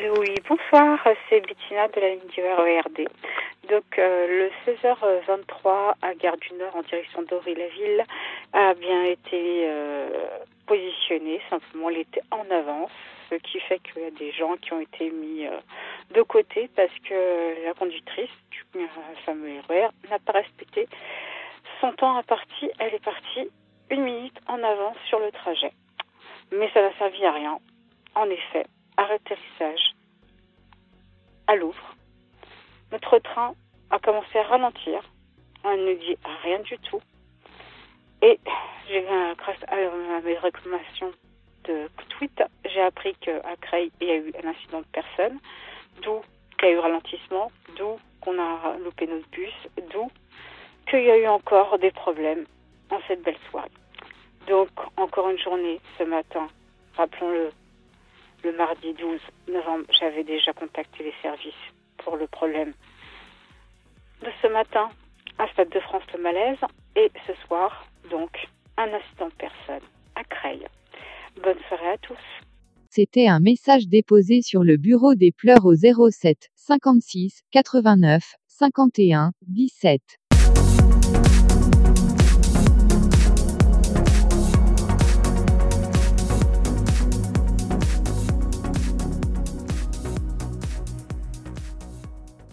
Oui, bonsoir, c'est Bettina de la ligne du RERD. Donc euh, le 16h23 à Gare du Nord en direction d'Aury-la-Ville a bien été euh, positionné, simplement il était en avance, ce qui fait qu'il y a des gens qui ont été mis euh, de côté parce que la conductrice du fameux RER n'a pas respecté son temps à partie, elle est partie une minute en avance sur le trajet. Mais ça n'a servi à rien. En effet, atterrissage à Louvre. Notre train a commencé à ralentir. On ne dit rien du tout. Et grâce à mes réclamations de tweet, j'ai appris qu'à Creil, il y a eu un incident de personne, d'où qu'il y a eu ralentissement, d'où qu'on a loupé notre bus, d'où qu'il y a eu encore des problèmes en cette belle soirée. Donc, encore une journée ce matin, rappelons-le, le mardi 12 novembre, j'avais déjà contacté les services pour le problème de ce matin à Stade de France le malaise et ce soir, donc, un instant personne à Creil. Bonne soirée à tous. C'était un message déposé sur le bureau des pleurs au 07 56 89 51 17.